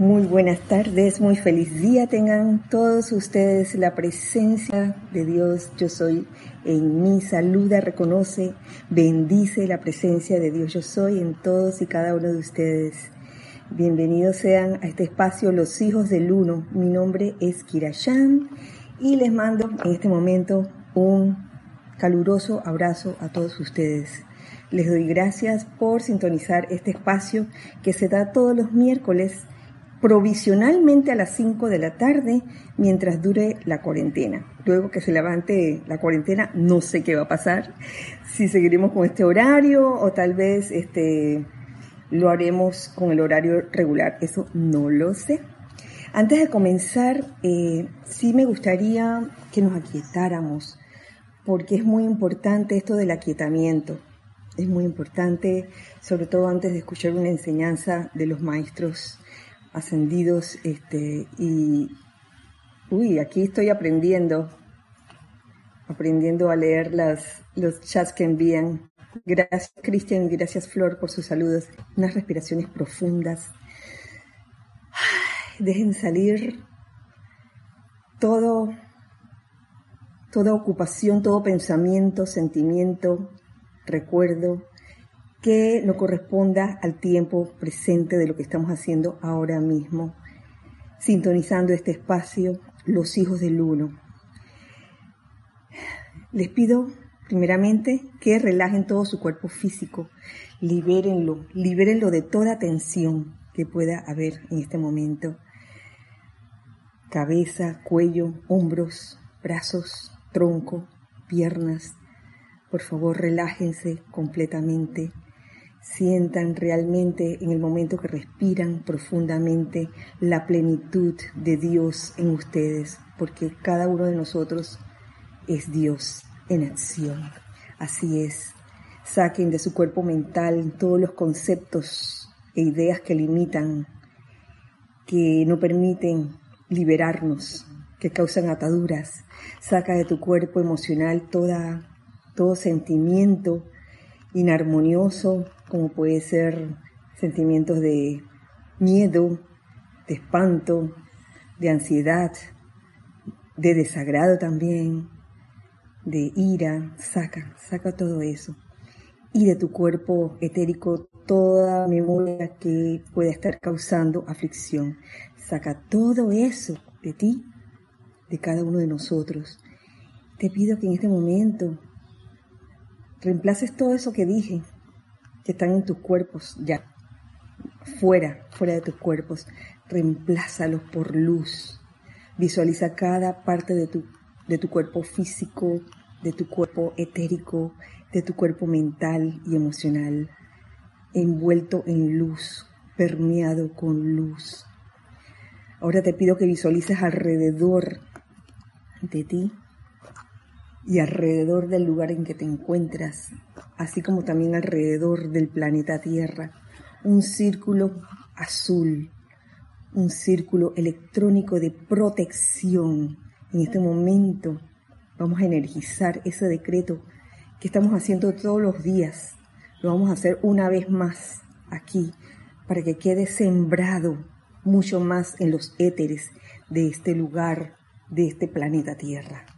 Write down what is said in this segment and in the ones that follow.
Muy buenas tardes, muy feliz día tengan todos ustedes la presencia de Dios. Yo soy en mí, saluda, reconoce, bendice la presencia de Dios. Yo soy en todos y cada uno de ustedes. Bienvenidos sean a este espacio Los Hijos del Uno. Mi nombre es Kirashan y les mando en este momento un caluroso abrazo a todos ustedes. Les doy gracias por sintonizar este espacio que se da todos los miércoles provisionalmente a las 5 de la tarde mientras dure la cuarentena. Luego que se levante la cuarentena, no sé qué va a pasar, si seguiremos con este horario o tal vez este, lo haremos con el horario regular, eso no lo sé. Antes de comenzar, eh, sí me gustaría que nos aquietáramos, porque es muy importante esto del aquietamiento. Es muy importante, sobre todo antes de escuchar una enseñanza de los maestros ascendidos este, y, uy, aquí estoy aprendiendo, aprendiendo a leer las, los chats que envían. Gracias Cristian, gracias Flor por sus saludos. Unas respiraciones profundas. Dejen salir todo, toda ocupación, todo pensamiento, sentimiento, recuerdo, que no corresponda al tiempo presente de lo que estamos haciendo ahora mismo, sintonizando este espacio, los hijos del uno. Les pido primeramente que relajen todo su cuerpo físico, libérenlo, libérenlo de toda tensión que pueda haber en este momento. Cabeza, cuello, hombros, brazos, tronco, piernas. Por favor, relájense completamente sientan realmente en el momento que respiran profundamente la plenitud de Dios en ustedes, porque cada uno de nosotros es Dios en acción. Así es. Saquen de su cuerpo mental todos los conceptos e ideas que limitan, que no permiten liberarnos, que causan ataduras. Saca de tu cuerpo emocional toda, todo sentimiento inarmonioso, como puede ser sentimientos de miedo, de espanto, de ansiedad, de desagrado también, de ira, saca, saca todo eso. Y de tu cuerpo etérico toda memoria que pueda estar causando aflicción. Saca todo eso de ti, de cada uno de nosotros. Te pido que en este momento reemplaces todo eso que dije que están en tus cuerpos ya, fuera, fuera de tus cuerpos, reemplázalos por luz. Visualiza cada parte de tu, de tu cuerpo físico, de tu cuerpo etérico, de tu cuerpo mental y emocional, envuelto en luz, permeado con luz. Ahora te pido que visualices alrededor de ti y alrededor del lugar en que te encuentras, así como también alrededor del planeta Tierra, un círculo azul, un círculo electrónico de protección. En este momento vamos a energizar ese decreto que estamos haciendo todos los días. Lo vamos a hacer una vez más aquí para que quede sembrado mucho más en los éteres de este lugar, de este planeta Tierra.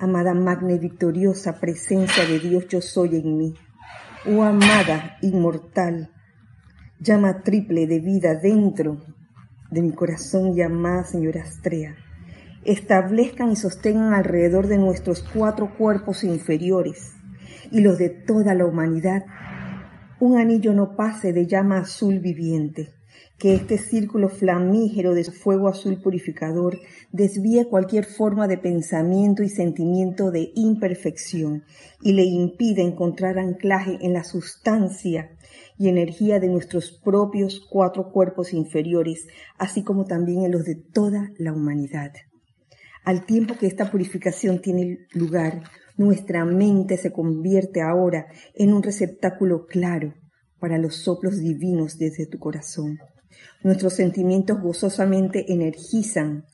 Amada magna y victoriosa presencia de Dios yo soy en mí. Oh amada inmortal, llama triple de vida dentro de mi corazón y amada señora Astrea. Establezcan y sostengan alrededor de nuestros cuatro cuerpos inferiores y los de toda la humanidad un anillo no pase de llama azul viviente que este círculo flamígero de fuego azul purificador desvíe cualquier forma de pensamiento y sentimiento de imperfección y le impide encontrar anclaje en la sustancia y energía de nuestros propios cuatro cuerpos inferiores, así como también en los de toda la humanidad. Al tiempo que esta purificación tiene lugar, nuestra mente se convierte ahora en un receptáculo claro para los soplos divinos desde tu corazón. Nuestros sentimientos gozosamente energizan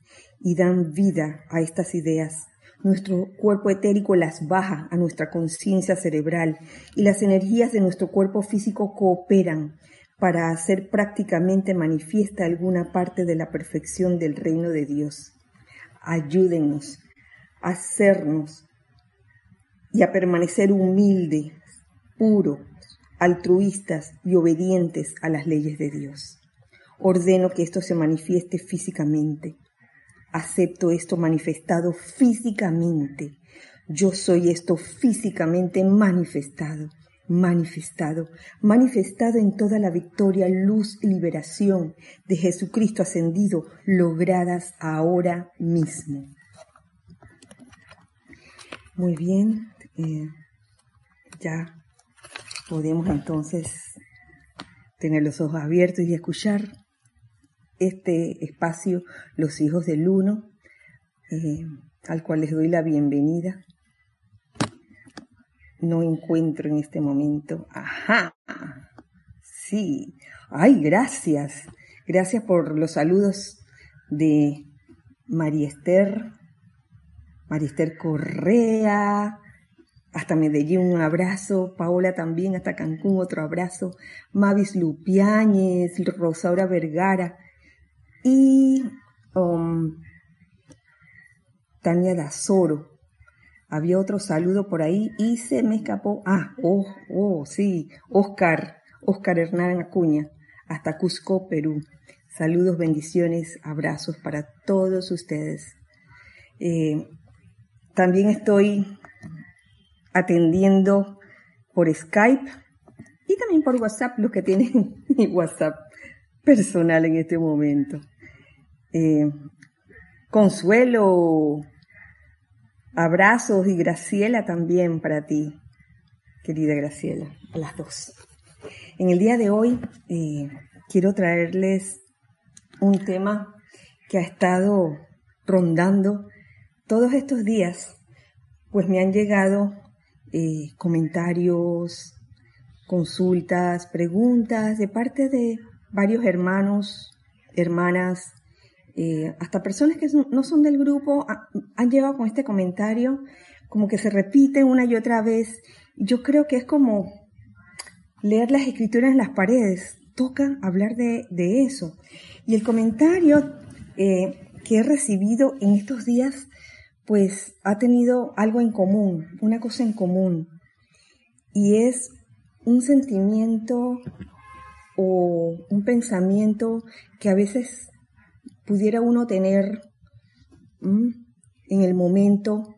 y dan vida a estas ideas. Nuestro cuerpo etérico las baja a nuestra conciencia cerebral y las energías de nuestro cuerpo físico cooperan para hacer prácticamente manifiesta alguna parte de la perfección del reino de Dios. Ayúdennos a hacernos y a permanecer humildes, puros, altruistas y obedientes a las leyes de Dios. Ordeno que esto se manifieste físicamente. Acepto esto manifestado físicamente. Yo soy esto físicamente manifestado, manifestado, manifestado en toda la victoria, luz y liberación de Jesucristo ascendido, logradas ahora mismo. Muy bien, eh, ya podemos entonces tener los ojos abiertos y escuchar este espacio, Los Hijos del Uno, eh, al cual les doy la bienvenida. No encuentro en este momento. Ajá. Sí. Ay, gracias. Gracias por los saludos de María Esther, Esther Correa, hasta Medellín un abrazo, Paola también, hasta Cancún otro abrazo, Mavis Lupiáñez, Rosaura Vergara y um, Tania Dazoro. Había otro saludo por ahí y se me escapó. Ah, oh, oh, sí, Oscar, Oscar Hernán Acuña, hasta Cusco, Perú. Saludos, bendiciones, abrazos para todos ustedes. Eh, también estoy atendiendo por Skype y también por WhatsApp, los que tienen mi WhatsApp personal en este momento. Eh, consuelo, abrazos y Graciela también para ti, querida Graciela, a las dos. En el día de hoy eh, quiero traerles un tema que ha estado rondando todos estos días, pues me han llegado eh, comentarios, consultas, preguntas de parte de varios hermanos, hermanas, eh, hasta personas que no son del grupo han llegado con este comentario, como que se repite una y otra vez. Yo creo que es como leer las escrituras en las paredes, toca hablar de, eso. Y el comentario eh, que he recibido en estos días pues ha tenido algo en común, una cosa en común, y es un sentimiento o un pensamiento que a veces pudiera uno tener en el momento,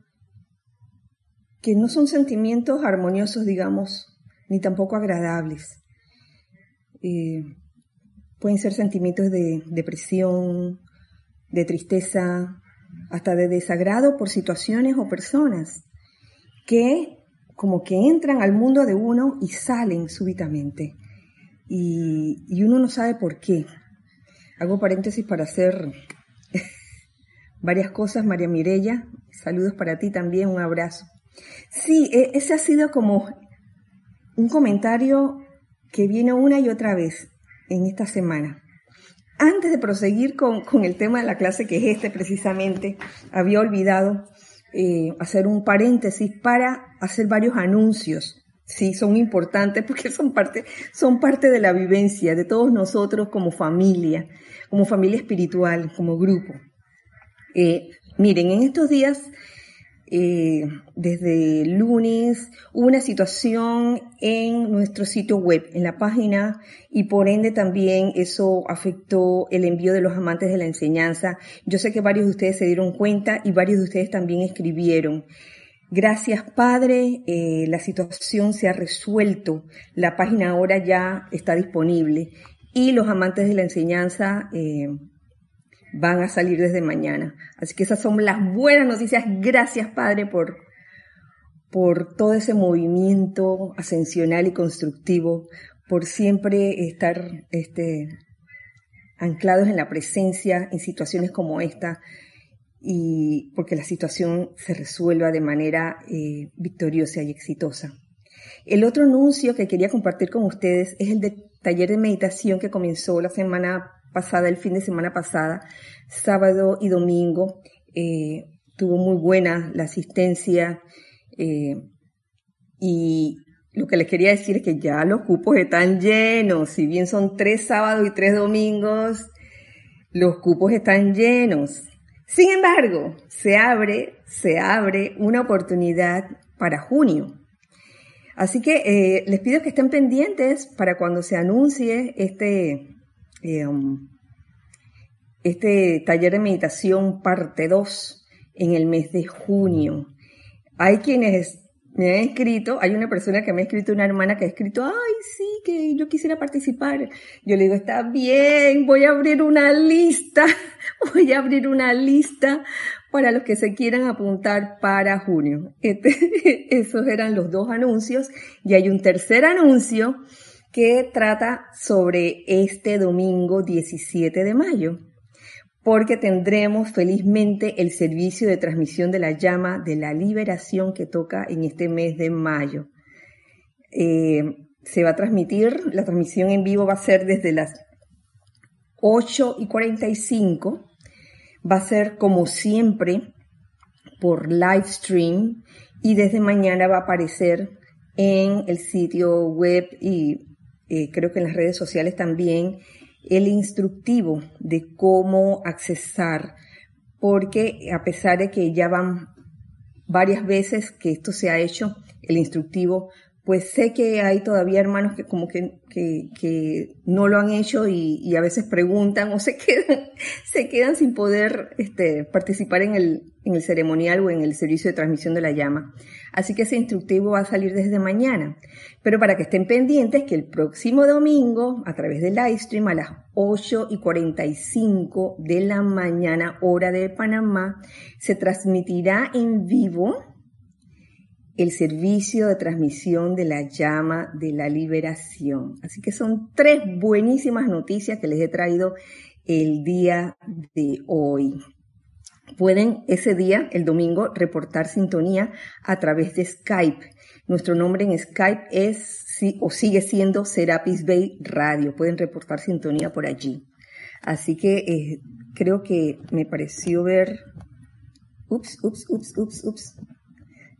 que no son sentimientos armoniosos, digamos, ni tampoco agradables. Eh, pueden ser sentimientos de depresión, de tristeza, hasta de desagrado por situaciones o personas que como que entran al mundo de uno y salen súbitamente. Y, uno no sabe por qué. Hago paréntesis para hacer varias cosas, María Mirella. Saludos para ti también, un abrazo. Sí, e, ese ha sido como un comentario que viene una y otra vez en esta semana. Antes de proseguir con, el tema de la clase, que es este precisamente, había olvidado eh, hacer un paréntesis para hacer varios anuncios. Sí, son importantes porque son parte, son parte de la vivencia de todos nosotros como familia, como familia espiritual, como grupo. Eh, miren, en estos días eh, desde lunes hubo una situación en nuestro sitio web, en la página, y por ende también eso afectó el envío de los amantes de la enseñanza. Yo sé que varios de ustedes se dieron cuenta y varios de ustedes también escribieron. Gracias, Padre. Eh, la situación se ha resuelto. La página ahora ya está disponible. Y los amantes de la enseñanza eh, van a salir desde mañana. Así que esas son las buenas noticias. Gracias, Padre, por, por todo ese movimiento ascensional y constructivo, por siempre estar este, anclados en la presencia en situaciones como esta y porque la situación se resuelva de manera eh, victoriosa y exitosa. El otro anuncio que quería compartir con ustedes es el de taller de meditación que comenzó la semana pasada, el fin de semana pasada, sábado y domingo. Eh, tuvo muy buena la asistencia eh, y lo que les quería decir es que ya los cupos están llenos. Si bien son tres sábados y tres domingos, los cupos están llenos. Sin embargo, se abre, se abre una oportunidad para junio. Así que eh, les pido que estén pendientes para cuando se anuncie este, eh, um, este taller de meditación parte 2 en el mes de junio. Hay quienes me han escrito, hay una persona que me ha escrito, una hermana que ha escrito, ay, sí, que yo quisiera participar. Yo le digo, está bien, voy a abrir una lista, voy a abrir una lista para los que se quieran apuntar para junio. Este, esos eran los dos anuncios y hay un tercer anuncio que trata sobre este domingo 17 de mayo porque tendremos felizmente el servicio de transmisión de la llama de la liberación que toca en este mes de mayo. Eh, se va a transmitir, la transmisión en vivo va a ser desde las 8 y 45, va a ser como siempre por live stream y desde mañana va a aparecer en el sitio web y eh, creo que en las redes sociales también el instructivo de cómo accesar, porque a pesar de que ya van varias veces que esto se ha hecho, el instructivo, pues sé que hay todavía hermanos que como que, que, no lo han hecho y, a veces preguntan o se quedan, se quedan sin poder este, participar en el, en el ceremonial o en el servicio de transmisión de la llama. Así que ese instructivo va a salir desde mañana. Pero para que estén pendientes que el próximo domingo, a través del live stream, a las 8 y 45 de la mañana, hora de Panamá, se transmitirá en vivo el servicio de transmisión de la llama de la liberación. Así que son tres buenísimas noticias que les he traído el día de hoy. Pueden ese día, el domingo, reportar sintonía a través de Skype. Nuestro nombre en Skype es o sigue siendo Serapis Bay Radio. Pueden reportar sintonía por allí. Así que eh, creo que me pareció ver. Ups, ups, ups, ups, ups.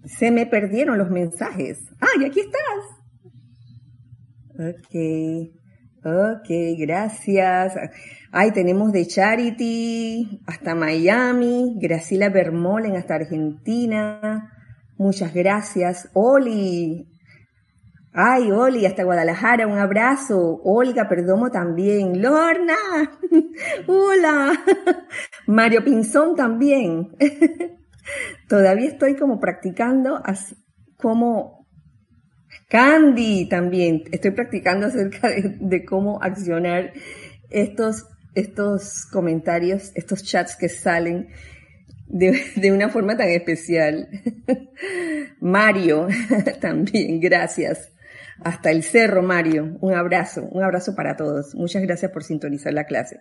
Se me perdieron los mensajes. ¡Ay, aquí estás! Ok, ok, gracias. Ay, tenemos de Charity hasta Miami, Graciela Bermolen hasta Argentina. Muchas gracias. Oli. Ay, Oli, hasta Guadalajara, un abrazo. Olga Perdomo también. Lorna. Hola. Mario Pinzón también. Todavía estoy como practicando así, como Candy también. Estoy practicando acerca de cómo accionar estos estos comentarios, estos chats que salen de, una forma tan especial. Mario, también, gracias. Hasta el cerro, Mario. Un abrazo, un abrazo para todos. Muchas gracias por sintonizar la clase.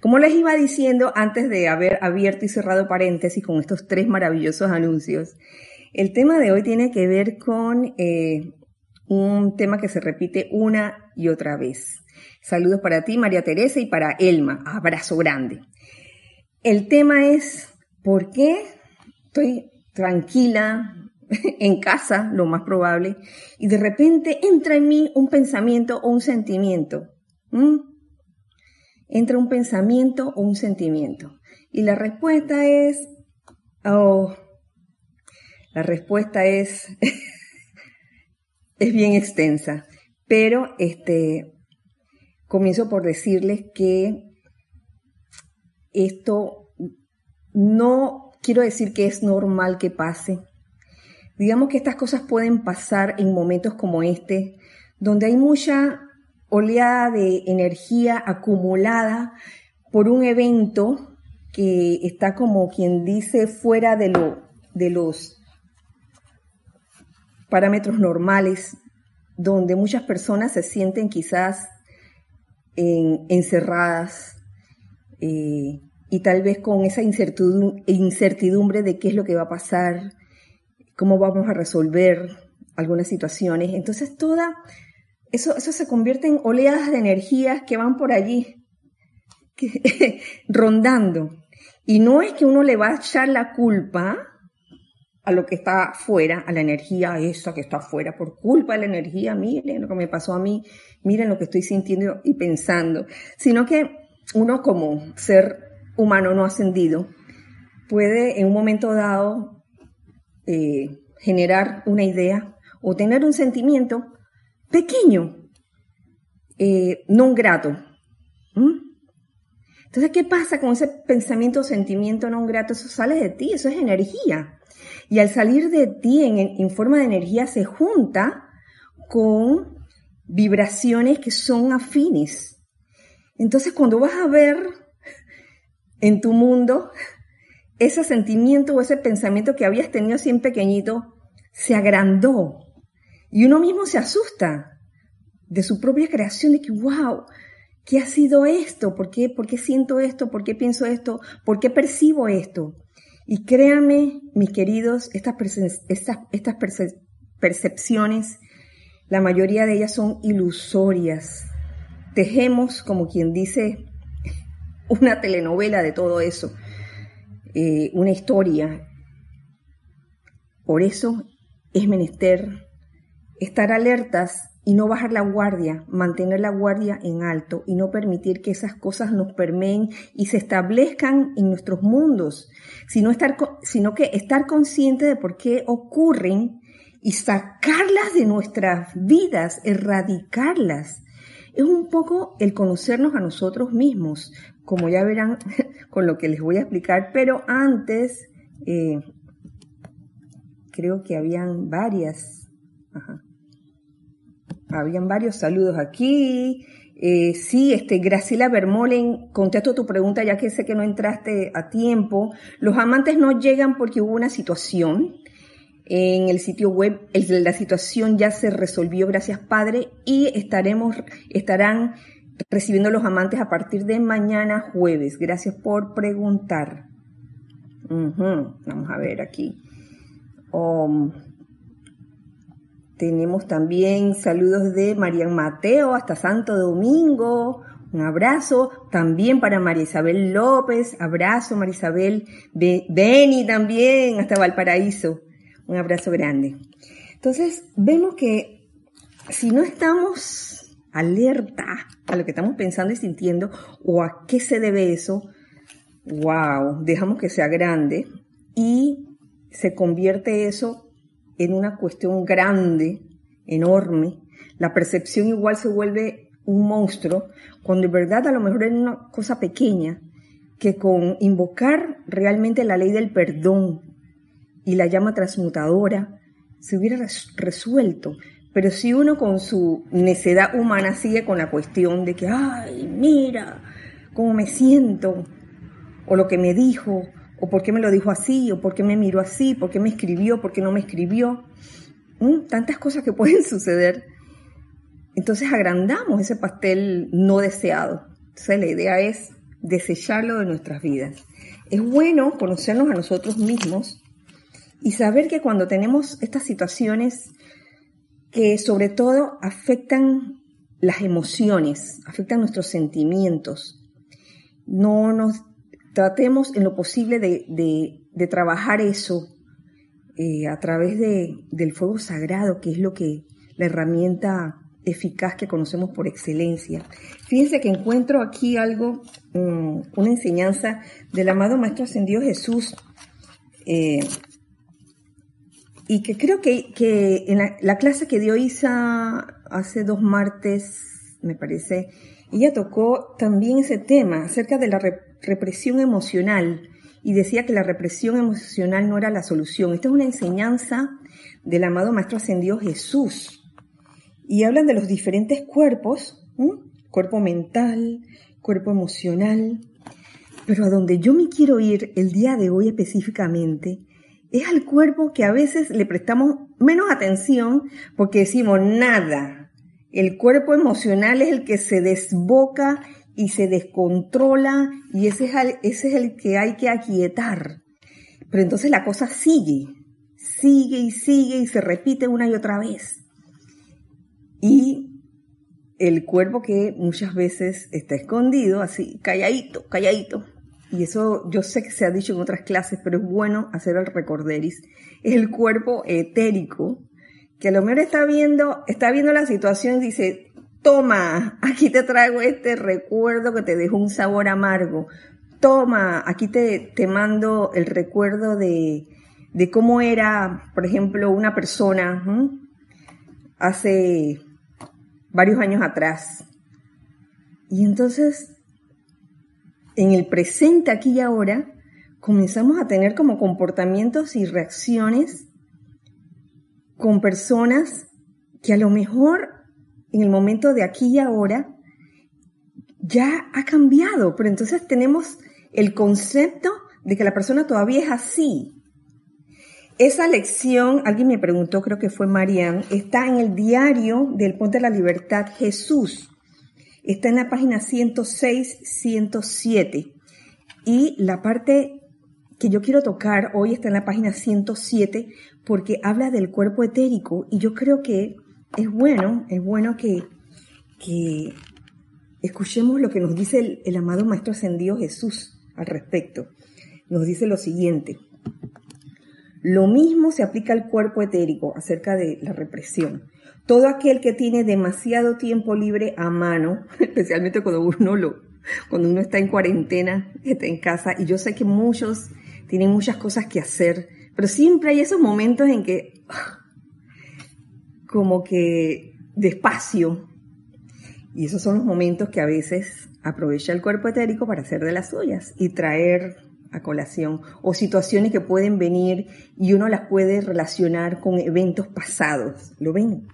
Como les iba diciendo antes de haber abierto y cerrado paréntesis con estos tres maravillosos anuncios, el tema de hoy tiene que ver con eh, un tema que se repite una y otra vez. Saludos para ti, María Teresa, y para Elma. Abrazo grande. El tema es, ¿por qué estoy tranquila en casa, lo más probable, y de repente entra en mí un pensamiento o un sentimiento? Entra un pensamiento o un sentimiento. Y la respuesta es, oh, la respuesta es, es bien extensa, pero este, comienzo por decirles que esto no quiero decir que es normal que pase. Digamos que estas cosas pueden pasar en momentos como este, donde hay mucha oleada de energía acumulada por un evento que está como quien dice fuera de, lo, de los parámetros normales, donde muchas personas se sienten quizás encerradas eh, y tal vez con esa incertidumbre de qué es lo que va a pasar, cómo vamos a resolver algunas situaciones. Entonces toda eso, se convierte en oleadas de energías que van por allí, rondando. Y no es que uno le va a echar la culpa a lo que está afuera, a la energía esa que está afuera, por culpa de la energía, miren lo que me pasó a mí, miren lo que estoy sintiendo y pensando, sino que uno como ser humano no ascendido puede en un momento dado eh, generar una idea o tener un sentimiento pequeño, eh, no grato. Entonces, ¿qué pasa con ese pensamiento o sentimiento no grato? Eso sale de ti, eso es energía. Y al salir de ti en, forma de energía se junta con vibraciones que son afines. Entonces, cuando vas a ver en tu mundo ese sentimiento o ese pensamiento que habías tenido así en pequeñito, se agrandó. Y uno mismo se asusta de su propia creación, de que, wow, ¿qué ha sido esto? ¿Por qué, ¿Por qué siento esto? ¿Por qué pienso esto? ¿Por qué percibo esto? Y créanme, mis queridos, estas, percepciones, la mayoría de ellas son ilusorias. Tejemos, como quien dice, una telenovela de todo eso, eh, una historia. Por eso es menester estar alertas y no bajar la guardia, mantener la guardia en alto y no permitir que esas cosas nos permeen y se establezcan en nuestros mundos, sino, estar, sino que estar consciente de por qué ocurren y sacarlas de nuestras vidas, erradicarlas. Es un poco el conocernos a nosotros mismos, como ya verán con lo que les voy a explicar, pero antes eh, creo que habían varias. Ajá. Habían varios saludos aquí. Eh, sí, este, Graciela Bermolen, contesto tu pregunta ya que sé que no entraste a tiempo. Los amantes no llegan porque hubo una situación en el sitio web. la situación ya se resolvió, gracias Padre, y estaremos, estarán recibiendo los amantes a partir de mañana jueves. Gracias por preguntar. Vamos a ver aquí. Um, tenemos también saludos de Marian Mateo hasta Santo Domingo. Un abrazo también para María Isabel López. Abrazo, María Isabel. Beni también hasta Valparaíso. Un abrazo grande. Entonces, vemos que si no estamos alerta a lo que estamos pensando y sintiendo o a qué se debe eso, wow, dejamos que sea grande y se convierte eso en una cuestión grande, enorme, la percepción igual se vuelve un monstruo, cuando en verdad a lo mejor es una cosa pequeña, que con invocar realmente la ley del perdón y la llama transmutadora se hubiera resuelto. Pero si uno con su necedad humana sigue con la cuestión de que, ay, mira cómo me siento, o lo que me dijo, o por qué me lo dijo así, o por qué me miró así, por qué me escribió, por qué no me escribió. Tantas cosas que pueden suceder. Entonces agrandamos ese pastel no deseado. Entonces la idea es desecharlo de nuestras vidas. Es bueno conocernos a nosotros mismos y saber que cuando tenemos estas situaciones que sobre todo afectan las emociones, afectan nuestros sentimientos, no nos tratemos en lo posible de, trabajar eso eh, a través del fuego sagrado, que es lo que la herramienta eficaz que conocemos por excelencia. Fíjense que encuentro aquí algo, mm, una enseñanza del amado Maestro Ascendido Jesús, eh, y que creo que, en la, clase que dio Isa hace dos martes, me parece, ella tocó también ese tema acerca de la represión emocional y decía que la represión emocional no era la solución. Esta es una enseñanza del amado Maestro Ascendido Jesús. Y hablan de los diferentes cuerpos, cuerpo mental, cuerpo emocional. Pero a donde yo me quiero ir el día de hoy específicamente es al cuerpo que a veces le prestamos menos atención porque decimos nada. El cuerpo emocional es el que se desboca y se descontrola y ese es, el, que hay que aquietar. Pero entonces la cosa sigue, sigue y sigue y se repite una y otra vez. Y el cuerpo que muchas veces está escondido, así, calladito, calladito, y eso yo sé que se ha dicho en otras clases, pero es bueno hacer el recorderis, es el cuerpo etérico, que a lo mejor está viendo, está viendo la situación y dice, toma, aquí te traigo este recuerdo que te dejó un sabor amargo, toma, aquí te, te mando el recuerdo de, de cómo era, por ejemplo, una persona hace varios años atrás. Y entonces en el presente, aquí y ahora, comenzamos a tener como comportamientos y reacciones con personas que a lo mejor en el momento de aquí y ahora ya ha cambiado, pero entonces tenemos el concepto de que la persona todavía es así. Esa lección, alguien me preguntó, creo que fue Marian, está en el diario del Ponte de la Libertad Jesús. Está en la página 106, 107. Y la parte que yo quiero tocar hoy está en la página 107 porque habla del cuerpo etérico y yo creo que es bueno, es bueno que, que escuchemos lo que nos dice el, el amado Maestro Ascendido Jesús al respecto. Nos dice lo siguiente. Lo mismo se aplica al cuerpo etérico acerca de la represión. Todo aquel que tiene demasiado tiempo libre a mano, especialmente cuando uno lo, cuando uno está en cuarentena, está en casa, y yo sé que muchos tienen muchas cosas que hacer, pero siempre hay esos momentos en que, como que despacio, y esos son los momentos que a veces aprovecha el cuerpo etérico para hacer de las suyas y traer a colación o situaciones que pueden venir y uno las puede relacionar con eventos pasados. ¿Lo ven?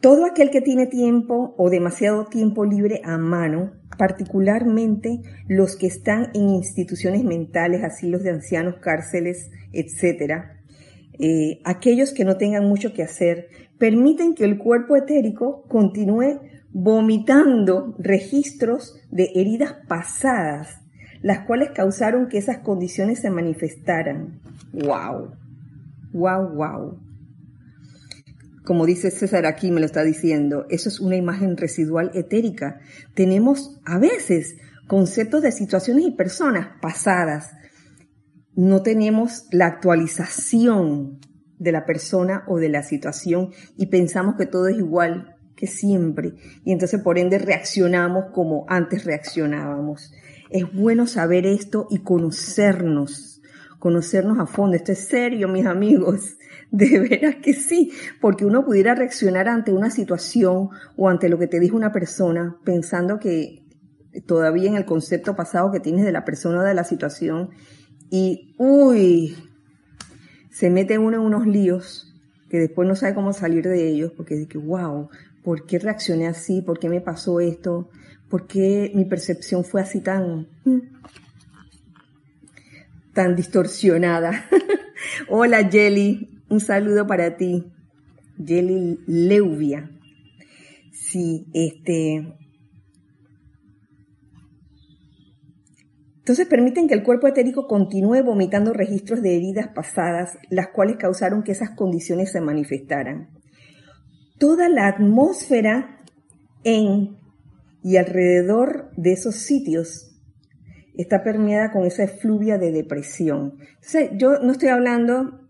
Todo aquel que tiene tiempo o demasiado tiempo libre a mano, particularmente los que están en instituciones mentales, asilos de ancianos, cárceles, etc., eh, aquellos que no tengan mucho que hacer, permiten que el cuerpo etérico continúe vomitando registros de heridas pasadas las cuales causaron que esas condiciones se manifestaran. ¡Wow! ¡Wow, wow! Como dice César aquí, me lo está diciendo, eso es una imagen residual etérica. Tenemos a veces conceptos de situaciones y personas pasadas. No tenemos la actualización de la persona o de la situación y pensamos que todo es igual que siempre. Y entonces por ende reaccionamos como antes reaccionábamos. Es bueno saber esto y conocernos, conocernos a fondo. Esto es serio, mis amigos. De veras que sí, porque uno pudiera reaccionar ante una situación o ante lo que te dijo una persona pensando que todavía en el concepto pasado que tienes de la persona o de la situación y, uy, se mete uno en unos líos que después no sabe cómo salir de ellos porque dice, wow, ¿por qué reaccioné así? ¿Por qué me pasó esto? ¿Por qué mi percepción fue así tan, tan distorsionada? Hola Jelly, un saludo para ti. Jelly Leuvia. Sí, este. Entonces permiten que el cuerpo etérico continúe vomitando registros de heridas pasadas, las cuales causaron que esas condiciones se manifestaran. Toda la atmósfera en y alrededor de esos sitios está permeada con esa efluvia de depresión. Entonces, yo no estoy hablando,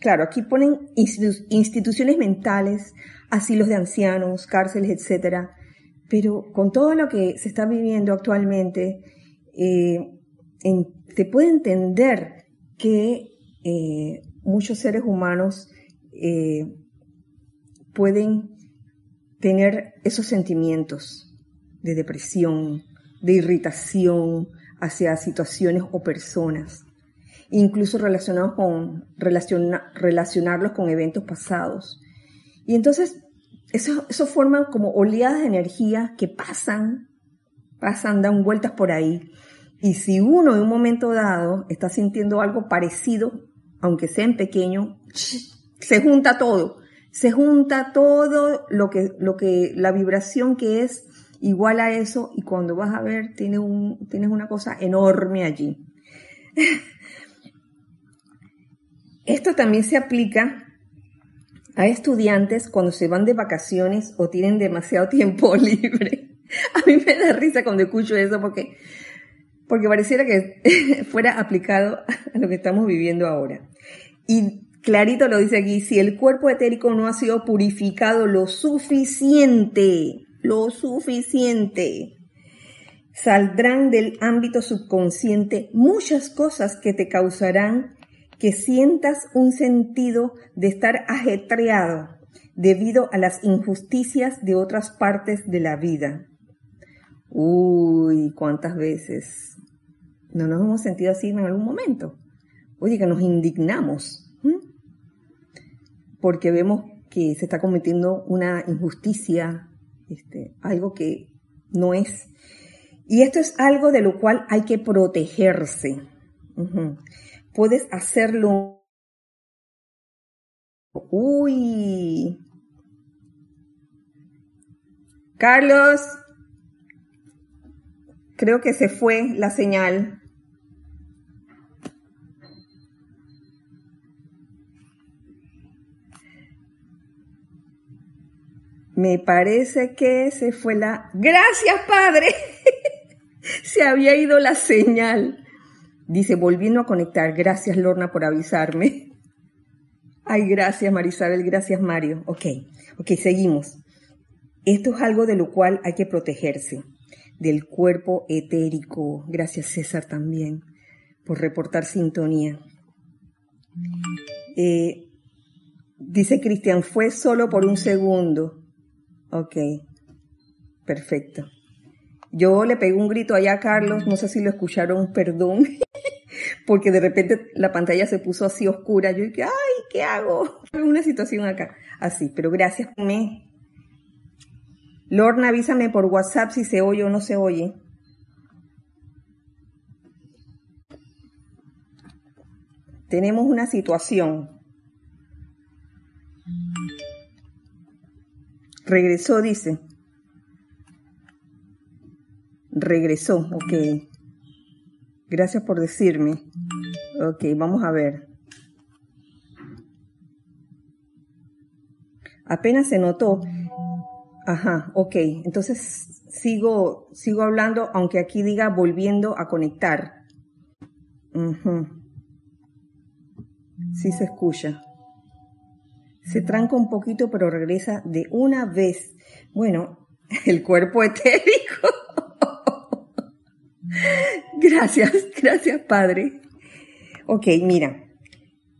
claro, aquí ponen instituciones mentales, asilos de ancianos, cárceles, etcétera, pero con todo lo que se está viviendo actualmente, eh, se puede entender que eh, muchos seres humanos eh, pueden tener esos sentimientos de depresión, de irritación hacia situaciones o personas, incluso relacionados con, relacionarlos con eventos pasados. Y entonces, eso, eso forma como oleadas de energía que pasan, pasan, dan vueltas por ahí. Y si uno en un momento dado está sintiendo algo parecido, aunque sea en pequeño, se junta todo. Se junta todo lo que, lo que, la vibración que es igual a eso y cuando vas a ver tienes, un, tienes una cosa enorme allí. Esto también se aplica a estudiantes cuando se van de vacaciones o tienen demasiado tiempo libre. A mí me da risa cuando escucho eso porque porque pareciera que fuera aplicado a lo que estamos viviendo ahora. Y clarito lo dice aquí, si el cuerpo etérico no ha sido purificado lo suficiente, lo suficiente, saldrán del ámbito subconsciente muchas cosas que te causarán que sientas un sentido de estar ajetreado debido a las injusticias de otras partes de la vida. Uy, cuántas veces no nos hemos sentido así en algún momento. Oye, que nos indignamos porque vemos que se está cometiendo una injusticia, este, algo que no es. Y esto es algo de lo cual hay que protegerse. Puedes hacerlo. Uy. Carlos, creo que se fue la señal. Me parece que se fue la... Gracias, Padre. se había ido la señal. Dice, volviendo a conectar. Gracias, Lorna, por avisarme. Ay, gracias, Marisabel. Gracias, Mario. Ok, ok, seguimos. Esto es algo de lo cual hay que protegerse. Del cuerpo etérico. Gracias, César, también, por reportar sintonía. Eh, dice Cristian, fue solo por un segundo. Ok, perfecto. Yo le pegué un grito allá a Carlos, no sé si lo escucharon, perdón, porque de repente la pantalla se puso así oscura. Yo dije, ay, ¿qué hago? Una situación acá, así, pero gracias. Me. Lorna, avísame por WhatsApp si se oye o no se oye. Tenemos una situación. Regresó, dice. Regresó, ok. Gracias por decirme. Ok, vamos a ver. Apenas se notó. Ajá, ok. Entonces sigo, sigo hablando, aunque aquí diga volviendo a conectar. Sí se escucha se tranca un poquito, pero regresa de una vez. Bueno, el cuerpo etérico. gracias, gracias Padre. Ok, mira,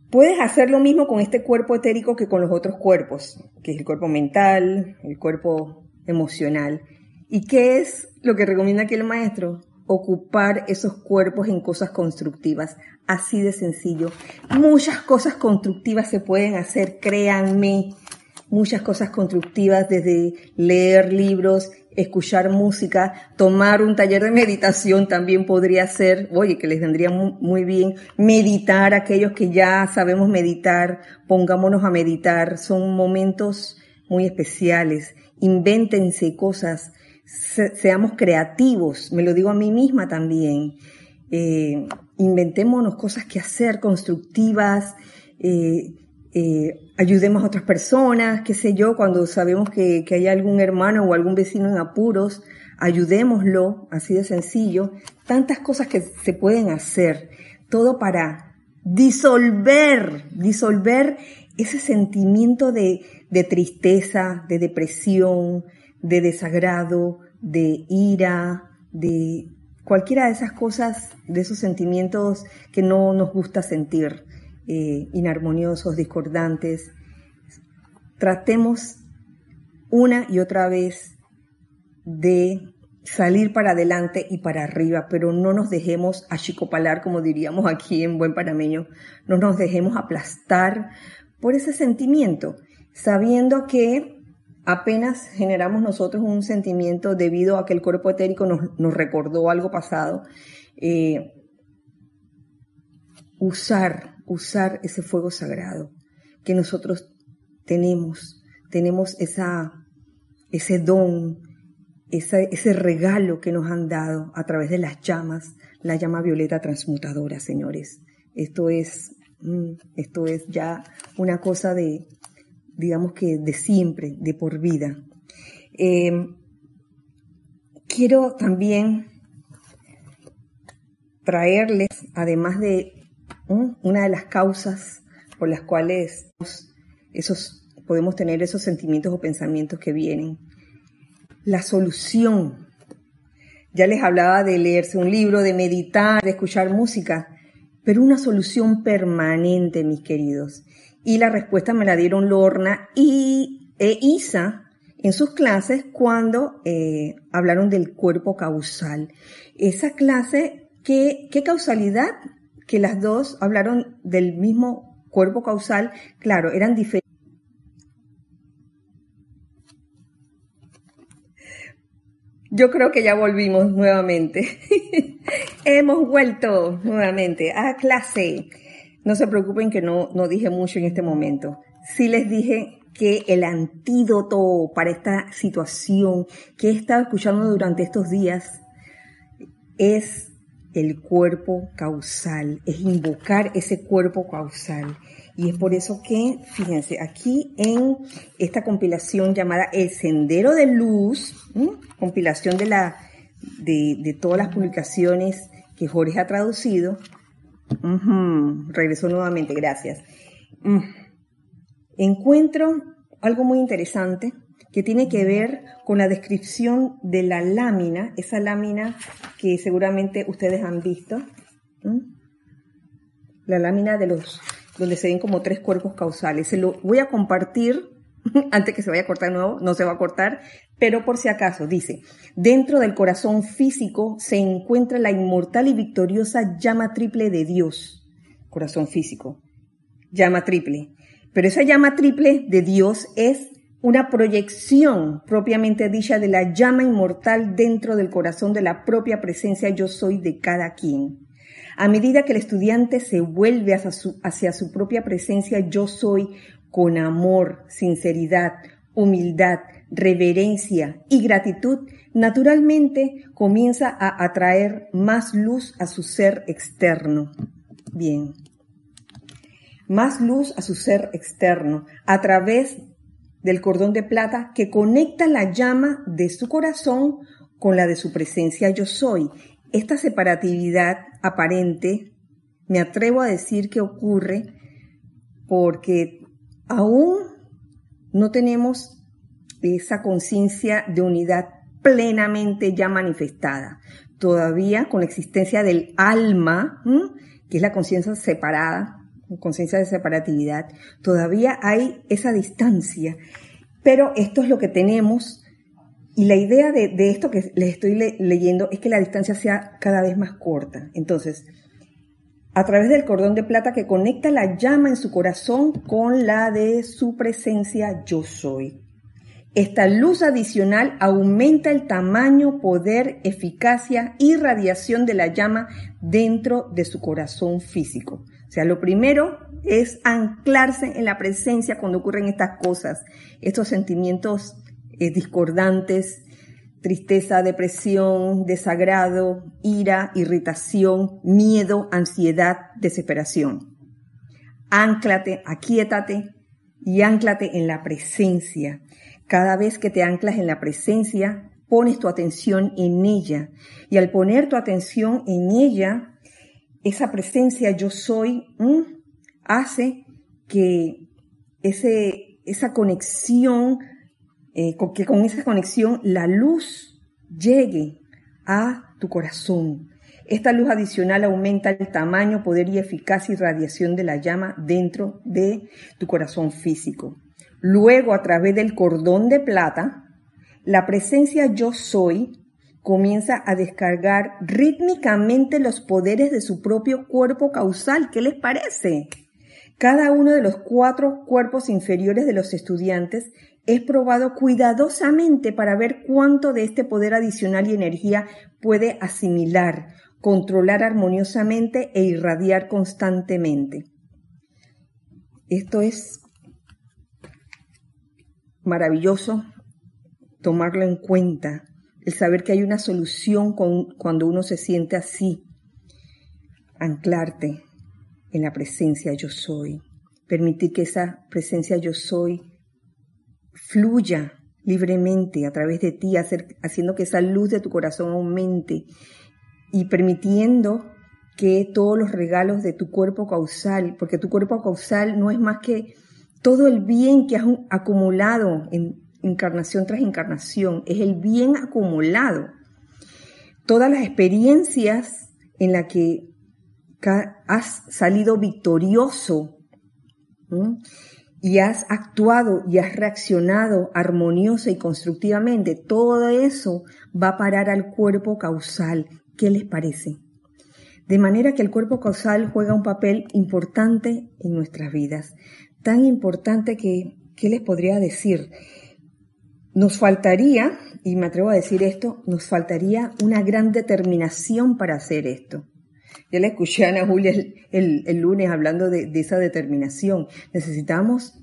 puedes hacer lo mismo con este cuerpo etérico que con los otros cuerpos, que es el cuerpo mental, el cuerpo emocional. ¿Y qué es lo que recomienda aquí el maestro? Ocupar esos cuerpos en cosas constructivas. Así de sencillo. Muchas cosas constructivas se pueden hacer, créanme. Muchas cosas constructivas desde leer libros, escuchar música, tomar un taller de meditación también podría ser, oye, que les vendría muy, bien, meditar, aquellos que ya sabemos meditar, pongámonos a meditar, son momentos muy especiales, invéntense cosas, seamos creativos, me lo digo a mí misma también. Eh, inventémonos cosas que hacer, constructivas, eh, eh, ayudemos a otras personas, qué sé yo, cuando sabemos que, que hay algún hermano o algún vecino en apuros, ayudémoslo, así de sencillo. Tantas cosas que se pueden hacer, todo para disolver, disolver ese sentimiento de, de tristeza, de depresión, de desagrado, de ira, de cualquiera de esas cosas, de esos sentimientos que no nos gusta sentir, eh, inarmoniosos, discordantes. Tratemos una y otra vez de salir para adelante y para arriba, pero no nos dejemos achicopalar, como diríamos aquí en buen panameño, no nos dejemos aplastar por ese sentimiento, sabiendo que apenas generamos nosotros un sentimiento debido a que el cuerpo etérico nos, recordó algo pasado, eh, usar, usar ese fuego sagrado que nosotros tenemos, tenemos esa, ese don, ese regalo que nos han dado a través de las llamas, la llama violeta transmutadora, señores. Esto es, mm, esto es ya una cosa de, digamos que de siempre, de por vida. Eh, quiero también traerles, además de una de las causas por las cuales esos, podemos tener esos sentimientos o pensamientos que vienen, la solución. Ya les hablaba de leerse un libro, de meditar, de escuchar música, pero una solución permanente, mis queridos. Y la respuesta me la dieron Lorna y e Isa en sus clases cuando eh, hablaron del cuerpo causal. Esa clase, ¿qué, ¿qué causalidad? Que las dos hablaron del mismo cuerpo causal, claro, eran diferentes. Yo creo que ya volvimos nuevamente. Hemos vuelto nuevamente a clase. No se preocupen que no, no dije mucho en este momento. Sí les dije que el antídoto para esta situación que he estado escuchando durante estos días es el cuerpo causal, es invocar ese cuerpo causal. Y es por eso que, fíjense, aquí en esta compilación llamada El Sendero de Luz, compilación de, la, de, todas las publicaciones que Jorge ha traducido, regresó nuevamente, gracias. Mm. Encuentro algo muy interesante que tiene que ver con la descripción de la lámina, esa lámina que seguramente ustedes han visto, la lámina de los donde se ven como tres cuerpos causales. Se lo voy a compartir antes que se vaya a cortar nuevo, no se va a cortar, pero por si acaso, dice, dentro del corazón físico se encuentra la inmortal y victoriosa llama triple de Dios. Corazón físico, llama triple. Pero esa llama triple de Dios es una proyección propiamente dicha de la llama inmortal dentro del corazón de la propia presencia yo soy de cada quien. A medida que el estudiante se vuelve hacia su propia presencia yo soy con amor, sinceridad, humildad, reverencia y gratitud, naturalmente comienza a atraer más luz a su ser externo. Bien. Más luz a su ser externo a través del cordón de plata que conecta la llama de su corazón con la de su presencia yo soy esta separatividad aparente, me atrevo a decir que ocurre porque aún no tenemos esa conciencia de unidad plenamente ya manifestada. Todavía con la existencia del alma, que es la conciencia separada, conciencia de separatividad, todavía hay esa distancia. Pero esto es lo que tenemos y la idea de, esto que les estoy leyendo es que la distancia sea cada vez más corta. Entonces, a través del cordón de plata que conecta la llama en su corazón con la de su presencia yo soy. Esta luz adicional aumenta el tamaño, poder, eficacia y radiación de la llama dentro de su corazón físico. O sea, lo primero es anclarse en la presencia cuando ocurren estas cosas, estos sentimientos eh, discordantes, tristeza, depresión, desagrado, ira, irritación, miedo, ansiedad, desesperación. Ánclate, aquíétate y ánclate en la presencia. Cada vez que te anclas en la presencia, pones tu atención en ella. Y al poner tu atención en ella, esa presencia yo soy hace que ese, esa conexión eh, que con esa conexión la luz llegue a tu corazón. Esta luz adicional aumenta el tamaño, poder y eficacia y radiación de la llama dentro de tu corazón físico. Luego, a través del cordón de plata, la presencia yo soy comienza a descargar rítmicamente los poderes de su propio cuerpo causal. ¿Qué les parece? Cada uno de los cuatro cuerpos inferiores de los estudiantes es probado cuidadosamente para ver cuánto de este poder adicional y energía puede asimilar, controlar armoniosamente e irradiar constantemente. Esto es maravilloso tomarlo en cuenta, el saber que hay una solución cuando uno se siente así, anclarte en la presencia yo soy, permitir que esa presencia yo soy fluya libremente a través de ti, haciendo que esa luz de tu corazón aumente y permitiendo que todos los regalos de tu cuerpo causal, porque tu cuerpo causal no es más que todo el bien que has acumulado en encarnación tras encarnación, es el bien acumulado. Todas las experiencias en las que has salido victorioso y has actuado y has reaccionado armoniosa y constructivamente, todo eso va a parar al cuerpo causal. ¿Qué les parece? De manera que el cuerpo causal juega un papel importante en nuestras vidas. Tan importante que, ¿qué les podría decir? Nos faltaría, y me atrevo a decir esto, nos faltaría una gran determinación para hacer esto. Ya le escuché a Ana Julia el, lunes hablando de, esa determinación. Necesitamos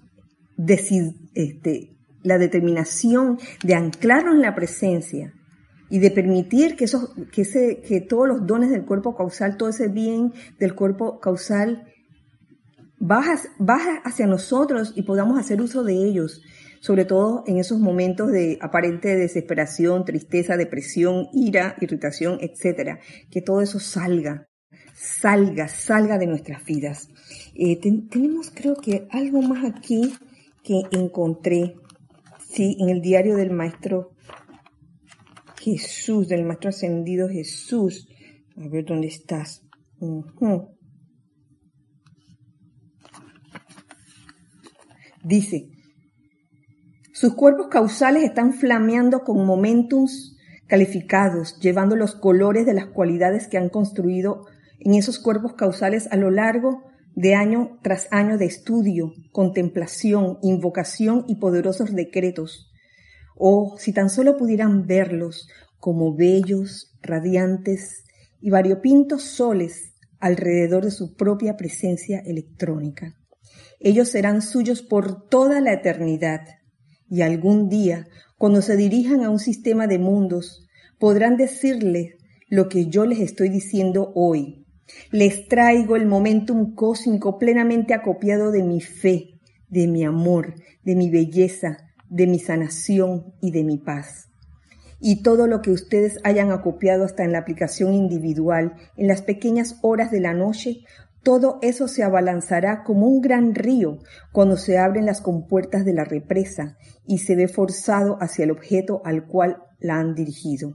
decir, este, la determinación de anclarnos en la presencia, y de permitir que, esos, que, ese, que todos los dones del cuerpo causal, todo ese bien del cuerpo causal, baja, baja hacia nosotros y podamos hacer uso de ellos, sobre todo en esos momentos de aparente desesperación, tristeza, depresión, ira, irritación, etcétera, que todo eso salga, salga, salga de nuestras vidas. Eh, tenemos creo que algo más aquí que encontré, sí, en el diario del maestro Jesús, del Maestro Ascendido Jesús. A ver dónde estás. Dice, sus cuerpos causales están flameando con momentums calificados, llevando los colores de las cualidades que han construido en esos cuerpos causales a lo largo de año tras año de estudio, contemplación, invocación y poderosos decretos Oh, si tan solo pudieran verlos como bellos, radiantes y variopintos soles alrededor de su propia presencia electrónica. Ellos serán suyos por toda la eternidad y algún día, cuando se dirijan a un sistema de mundos, podrán decirles lo que yo les estoy diciendo hoy. Les traigo el momentum cósmico plenamente acopiado de mi fe, de mi amor, de mi belleza, de mi sanación y de mi paz. Y todo lo que ustedes hayan acopiado hasta en la aplicación individual, en las pequeñas horas de la noche, todo eso se abalanzará como un gran río cuando se abren las compuertas de la represa y se ve forzado hacia el objeto al cual la han dirigido.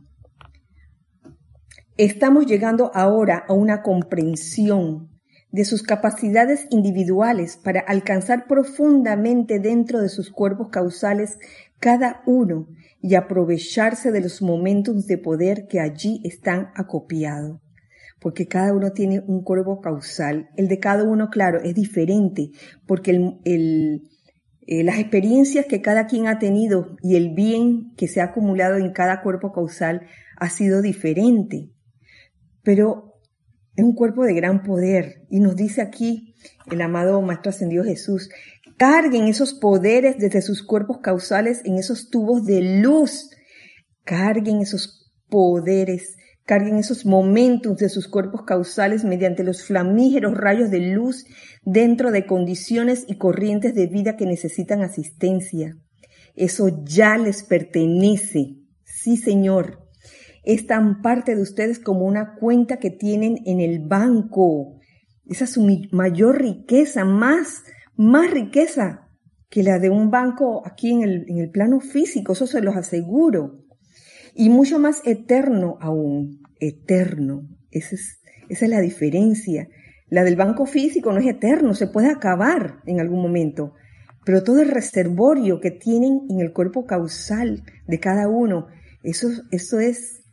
Estamos llegando ahora a una comprensión de sus capacidades individuales para alcanzar profundamente dentro de sus cuerpos causales cada uno y aprovecharse de los momentos de poder que allí están acopiados. Porque cada uno tiene un cuerpo causal. El de cada uno, claro, es diferente, porque el, eh, las experiencias que cada quien ha tenido y el bien que se ha acumulado en cada cuerpo causal ha sido diferente. Pero es un cuerpo de gran poder. Y nos dice aquí el amado Maestro Ascendido Jesús, carguen esos poderes desde sus cuerpos causales en esos tubos de luz. Carguen esos poderes, carguen esos momentos de sus cuerpos causales mediante los flamígeros rayos de luz dentro de condiciones y corrientes de vida que necesitan asistencia. Eso ya les pertenece. Sí, Señor es tan parte de ustedes como una cuenta que tienen en el banco. Esa es su mayor riqueza, más, más riqueza que la de un banco aquí en el, en el plano físico, eso se los aseguro. Y mucho más eterno aún, eterno. Esa es, esa es la diferencia. La del banco físico no es eterno, se puede acabar en algún momento, pero todo el reservorio que tienen en el cuerpo causal de cada uno, eso, eso es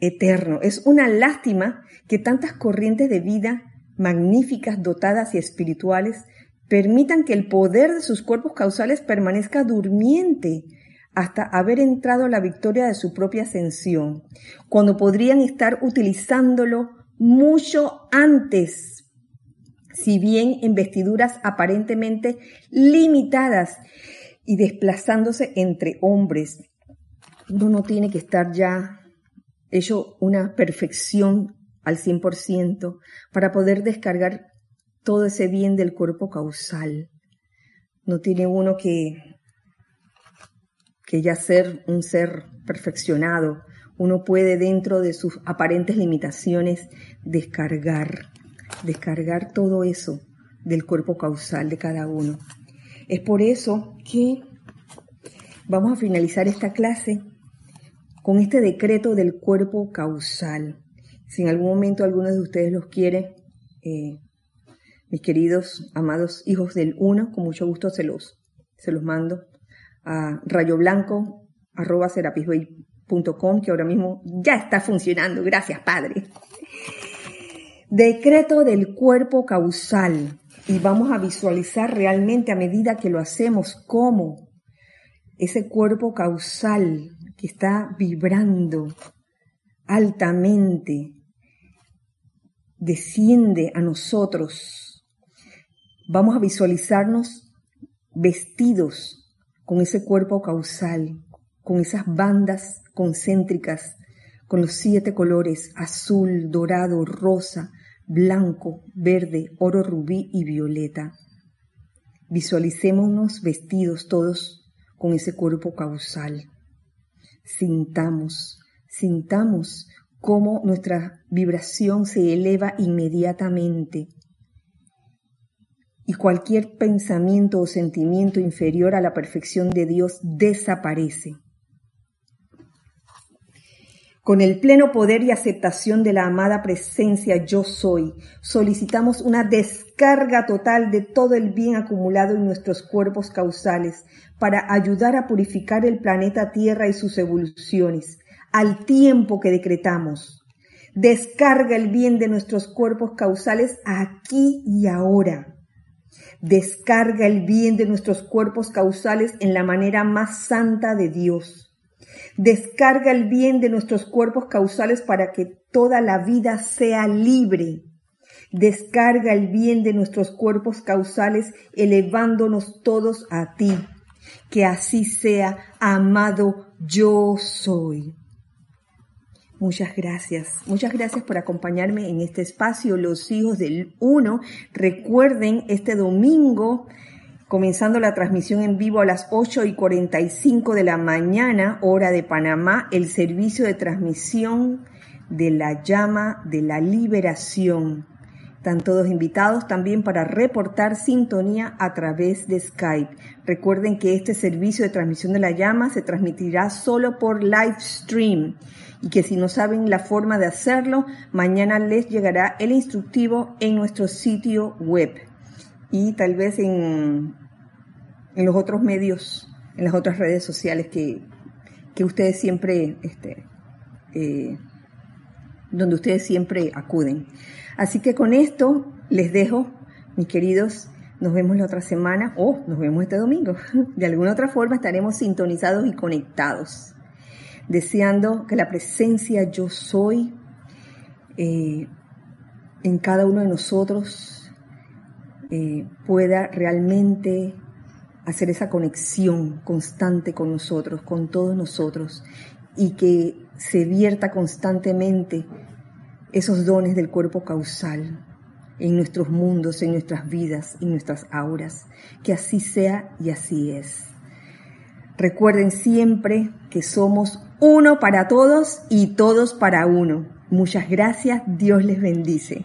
eterno. Es una lástima que tantas corrientes de vida magníficas, dotadas y espirituales permitan que el poder de sus cuerpos causales permanezca durmiente hasta haber entrado la victoria de su propia ascensión, cuando podrían estar utilizándolo mucho antes, si bien en vestiduras aparentemente limitadas y desplazándose entre hombres. Uno no tiene que estar ya hecho una perfección al 100% para poder descargar todo ese bien del cuerpo causal. No tiene uno que, que ya ser un ser perfeccionado, uno puede dentro de sus aparentes limitaciones descargar, descargar todo eso del cuerpo causal de cada uno. Es por eso que vamos a finalizar esta clase con este decreto del cuerpo causal. Si en algún momento alguno de ustedes los quiere, eh, mis queridos, amados hijos del uno, con mucho gusto se los, se los mando a rayoblanco.com, que ahora mismo ya está funcionando. Gracias, Padre. Decreto del cuerpo causal. Y vamos a visualizar realmente a medida que lo hacemos cómo ese cuerpo causal que está vibrando altamente desciende a nosotros. Vamos a visualizarnos vestidos con ese cuerpo causal, con esas bandas concéntricas, con los siete colores, azul, dorado, rosa, blanco, verde, oro rubí y violeta. Visualicémonos vestidos todos con ese cuerpo causal. Sintamos, sintamos cómo nuestra vibración se eleva inmediatamente y cualquier pensamiento o sentimiento inferior a la perfección de Dios desaparece. Con el pleno poder y aceptación de la amada presencia yo soy, solicitamos una descarga total de todo el bien acumulado en nuestros cuerpos causales para ayudar a purificar el planeta Tierra y sus evoluciones, al tiempo que decretamos. Descarga el bien de nuestros cuerpos causales aquí y ahora. Descarga el bien de nuestros cuerpos causales en la manera más santa de Dios Descarga el bien de nuestros cuerpos causales para que toda la vida sea libre. Descarga el bien de nuestros cuerpos causales elevándonos todos a ti. Que así sea, amado yo soy. Muchas gracias. Muchas gracias por acompañarme en este espacio, los hijos del uno. Recuerden, este domingo comenzando la transmisión en vivo a las 8 y 45 de la mañana, hora de Panamá, el servicio de transmisión de la llama de la liberación. Están todos invitados también para reportar sintonía a través de Skype. Recuerden que este servicio de transmisión de la llama se transmitirá solo por live stream y que si no saben la forma de hacerlo, mañana les llegará el instructivo en nuestro sitio web y tal vez en, en los otros medios, en las otras redes sociales que, ustedes siempre, este, eh, donde ustedes siempre acuden. Así que con esto les dejo, mis queridos, nos vemos la otra semana o nos vemos este domingo. De alguna otra forma estaremos sintonizados y conectados, deseando que la presencia yo soy eh, en cada uno de nosotros eh, pueda realmente hacer esa conexión constante con nosotros, con todos nosotros, y que se vierta constantemente esos dones del cuerpo causal en nuestros mundos, en nuestras vidas, en nuestras auras. Que así sea y así es. Recuerden siempre que somos uno para todos y todos para uno. Muchas gracias, Dios les bendice.